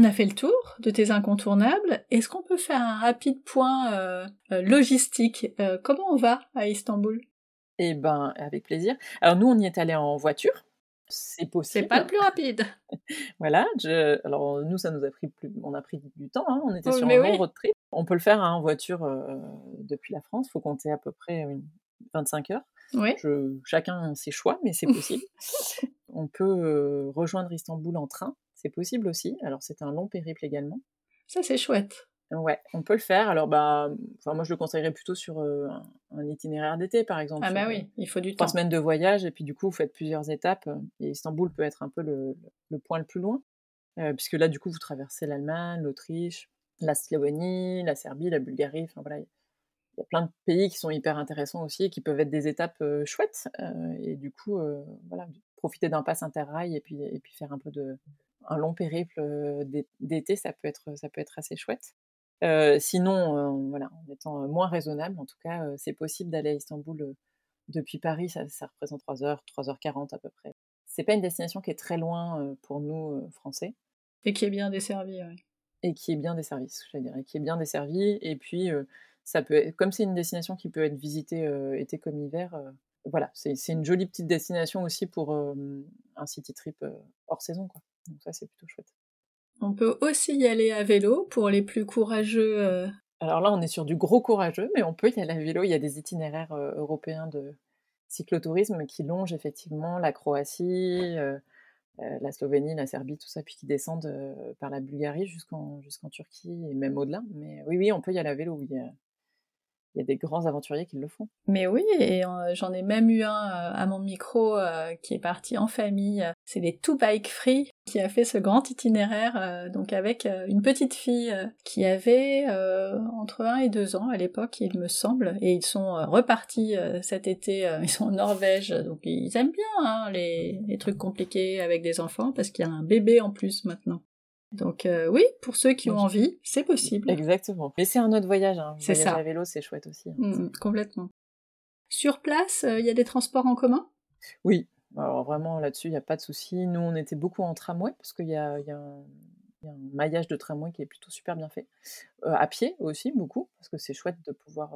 on a fait le tour de tes incontournables. Est-ce qu'on peut faire un rapide point euh, euh, logistique euh, Comment on va à Istanbul? Eh ben, avec plaisir. Alors nous, on y est allé en voiture. C'est possible. C'est pas le plus rapide. voilà. Je... Alors nous, ça nous a pris plus... On a pris du temps. Hein. On était Oh, sur un oui. long road trip. On peut le faire hein, en voiture euh, depuis la France. Il faut compter à peu près une 25 heures. Oui. Je- Chacun ses choix, mais c'est possible. on peut euh, rejoindre Istanbul en train. C'est possible aussi. Alors c'est un long périple également. Ça, c'est chouette. Ouais, on peut le faire. Alors, bah, enfin, moi, je le conseillerais plutôt sur euh, un, itinéraire d'été, par exemple. Ah bah euh, oui, il faut du Trois temps. semaines de voyage, et puis du coup, vous faites plusieurs étapes. euh, Et Istanbul peut être un peu le, le point le plus loin, euh, puisque là, du coup, vous traversez l'Allemagne, l'Autriche, la Slovénie, la Serbie, la Bulgarie. Enfin, voilà, il y a plein de pays qui sont hyper intéressants aussi, et qui peuvent être des étapes euh, chouettes. euh, et du coup, euh, voilà, profiter d'un pass interrail, et puis, et puis faire un peu de un long périple euh, d'é- d'été, ça peut être ça peut être assez chouette. Euh, sinon, euh, voilà, en étant moins raisonnable, en tout cas, euh, c'est possible d'aller à Istanbul depuis Paris, ça, ça représente 3 heures, 3h40 à peu près. C'est pas une destination qui est très loin pour nous, Français, Et qui est bien desservi, ouais. et qui est bien desservie, je dire, et qui est bien desservie. Et puis, ça peut être- comme c'est une destination qui peut être visitée été comme hiver, voilà, c'est une jolie petite destination aussi pour euh, un city trip euh, hors saison, quoi. Donc ça, c'est plutôt chouette. On peut aussi y aller à vélo pour les plus courageux. euh, Alors là, on est sur du gros courageux, mais on peut y aller à vélo. Il y a des itinéraires euh, européens de cyclotourisme qui longent effectivement la Croatie, euh, euh, la Slovénie, la Serbie, tout ça, puis qui descendent euh, par la Bulgarie jusqu'en jusqu'en Turquie et même au-delà. Mais oui, oui, on peut y aller à vélo. oui, Il y a, il y a des grands aventuriers qui le font. Mais oui, et euh, j'en ai même eu un euh, à mon micro euh, qui est parti en famille. C'est des Two Bike Free qui a fait ce grand itinéraire, donc avec une petite fille qui avait entre 1 et 2 ans à l'époque, il me semble, et ils sont repartis cet été, ils sont en Norvège, donc ils aiment bien hein, les, les trucs compliqués avec des enfants, parce qu'il y a un bébé en plus maintenant. Donc euh, oui, pour ceux qui ont envie, c'est possible. Exactement. Mais c'est un autre voyage. Hein. C'est ça. à vélo, c'est chouette aussi. hein. Mm, complètement. Sur place, euh, il y a des transports en commun? Oui, alors vraiment là-dessus, il n'y a pas de souci. Nous, on était beaucoup en tramway parce qu'il y a, y un, il y a un maillage de tramway qui est plutôt super bien fait. Euh, à pied aussi, beaucoup, parce que c'est chouette de pouvoir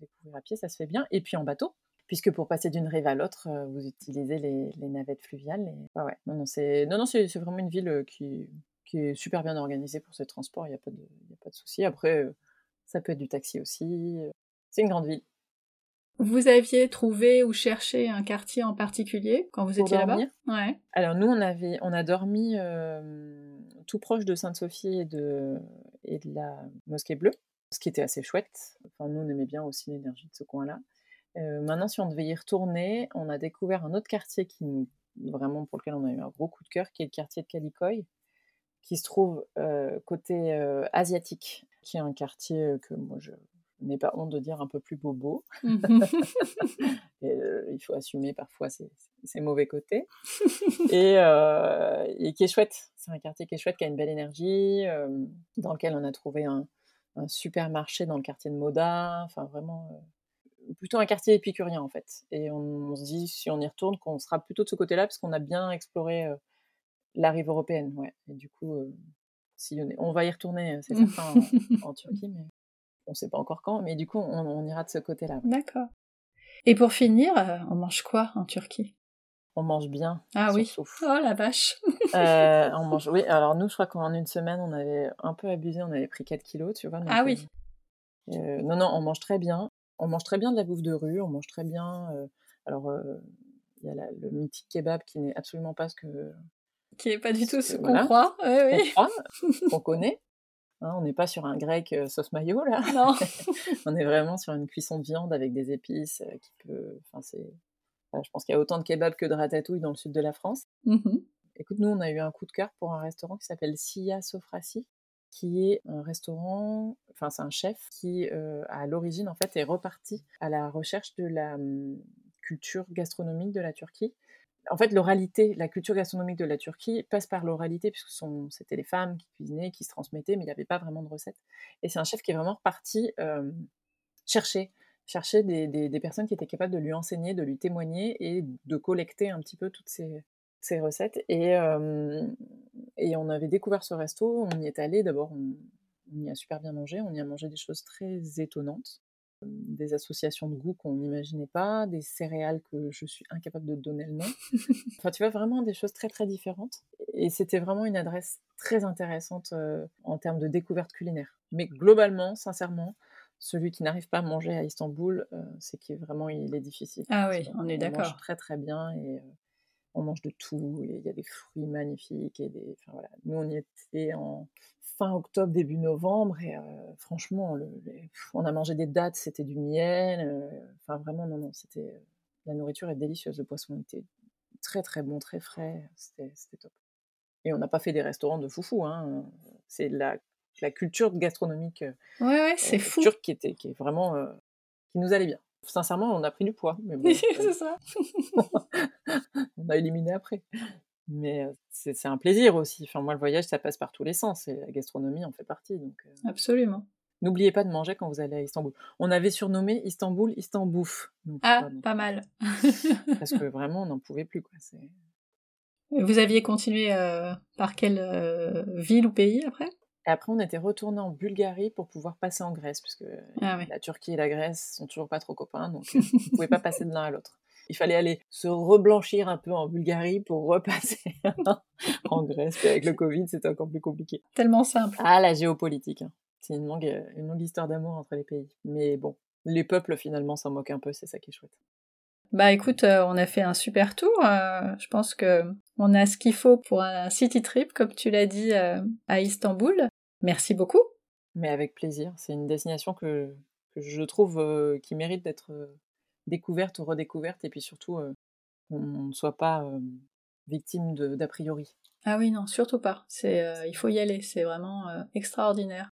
découvrir à pied, ça se fait bien. Et puis en bateau, puisque pour passer d'une rive à l'autre, vous utilisez les, les navettes fluviales. Et... Ouais, ouais. Non, non, c'est non, non, vraiment une ville qui, qui est super bien organisée pour ses transports, il n'y a pas de, y a pas de souci. Après, euh, ça peut être du taxi aussi. euh, C'est une grande ville. Vous aviez trouvé ou cherché un quartier en particulier quand vous Pour étiez là-bas? Ouais. Alors nous, on, avait, on a dormi euh, tout proche de Sainte-Sophie et de, et de la Mosquée Bleue, ce qui était assez chouette. Enfin, nous, on aimait bien aussi l'énergie de ce coin-là. Euh, maintenant, si on devait y retourner, on a découvert un autre quartier qui nous, vraiment pour lequel on a eu un gros coup de cœur, qui est le quartier de Kalikoy, qui se trouve euh, côté euh, asiatique, qui est un quartier euh, que moi je n'ai pas honte de dire un peu plus bobo. Et, euh, il faut assumer parfois ses, ses mauvais côtés. et, euh, et qui est chouette. C'est un quartier qui est chouette, qui a une belle énergie, euh, dans lequel on a trouvé un, un supermarché dans le quartier de Moda. Enfin, vraiment, plutôt un quartier épicurien en fait. Et on, on se dit, si on y retourne, qu'on sera plutôt de ce côté-là, parce qu'on a bien exploré la rive européenne. Ouais. Et du coup, euh, si on, va y retourner, euh, c'est certain, en, en Turquie, mais on ne sait pas encore quand. Mais du coup, on, on ira de ce côté-là. D'accord. Et pour finir, euh, on mange quoi en Turquie? On mange bien. Ah oui. surtout. Oh la vache Euh, on mange. Oui, alors nous, je crois qu'en une semaine, on avait un peu abusé, on avait pris 4 kilos, tu vois. donc, Ah oui. euh, non, non, on mange très bien. On mange très bien de la bouffe de rue, on mange très bien. euh, alors, il y a la- le mythique kebab qui n'est absolument pas ce que Qui est pas du tout ce qu'on Voilà. croit. Oui, qu'on oui. croit, qu'on connaît. Hein, on n'est pas sur un grec euh, sauce mayo, là. Non. On est vraiment sur une cuisson de viande avec des épices euh, qui peut. Enfin, c'est. enfin, je pense qu'il y a autant de kebab que de ratatouille dans le sud de la France. Mhm. Écoute, nous, on a eu un coup de cœur pour un restaurant qui s'appelle Sia Sofrasi, qui est un restaurant, enfin, c'est un chef qui, euh, à l'origine, en fait, est reparti à la recherche de la hum, culture gastronomique de la Turquie. En fait, l'oralité, la culture gastronomique de la Turquie passe par l'oralité, puisque c'était les femmes qui cuisinaient, qui se transmettaient, mais il n'y avait pas vraiment de recette. Et c'est un chef qui est vraiment reparti euh, chercher, chercher des, personnes qui étaient capables de lui enseigner, de lui témoigner et de collecter un petit peu toutes ces, recettes. Et, et on avait découvert ce resto, on y est allé. D'abord, on, y a super bien mangé. On y a mangé des choses très étonnantes, des associations de goût qu'on n'imaginait pas, des céréales que je suis incapable de donner le nom. enfin, tu vois, vraiment des choses très très différentes. Et c'était vraiment une adresse très intéressante en termes de découverte culinaire. Mais globalement, sincèrement, celui qui n'arrive pas à manger à Istanbul, c'est qu'il vraiment il est difficile. Ah oui, on est d'accord. On mange très très bien et on mange de tout. Il y a des fruits magnifiques et des. Enfin, voilà. Nous, on y était en fin octobre, début novembre et euh, franchement, le, on a mangé des dates, c'était du miel. Euh, enfin, vraiment, non, non, c'était. La nourriture est délicieuse. Le poisson était très très bon, très frais. C'était top. Et on n'a pas fait des restaurants de foufou. Hein. C'est la, la culture gastronomique euh, ouais, ouais, c'est fou. turque qui, était, qui est vraiment. qui nous allait bien. Sincèrement, on a pris du poids. Mais bon, c'est ça. on a éliminé après. Mais c'est un plaisir aussi. Enfin, moi, le voyage, ça passe par tous les sens. Et la gastronomie en fait partie. Donc, Absolument. N'oubliez pas de manger quand vous allez à Istanbul. On avait surnommé Istanbul Istanbouf. ah, pas mal. parce que vraiment, on n'en pouvait plus. Quoi. Vous aviez continué par quelle ville ou pays après? Et après, on était retourné en Bulgarie pour pouvoir passer en Grèce, puisque ah la Turquie et la Grèce sont toujours pas trop copains, donc on ne pouvait pas passer de l'un à l'autre. Il fallait aller se reblanchir un peu en Bulgarie pour repasser en Grèce. Et avec le Covid, c'était encore plus compliqué. Tellement simple. Ah, la géopolitique. Hein. C'est une longue, une longue histoire d'amour entre les pays. Mais bon, les peuples finalement s'en moquent un peu, c'est ça qui est chouette. Bah écoute, euh, on a fait un super tour. Euh, je pense que on a ce qu'il faut pour un city trip, comme tu l'as dit, à Istanbul. Merci beaucoup. Mais avec plaisir. C'est une destination que, je trouve euh, qui mérite d'être euh, découverte ou redécouverte et puis surtout qu'on ne soit pas victime d'a priori. Ah oui, non, surtout pas. C'est, il faut y aller. C'est vraiment extraordinaire.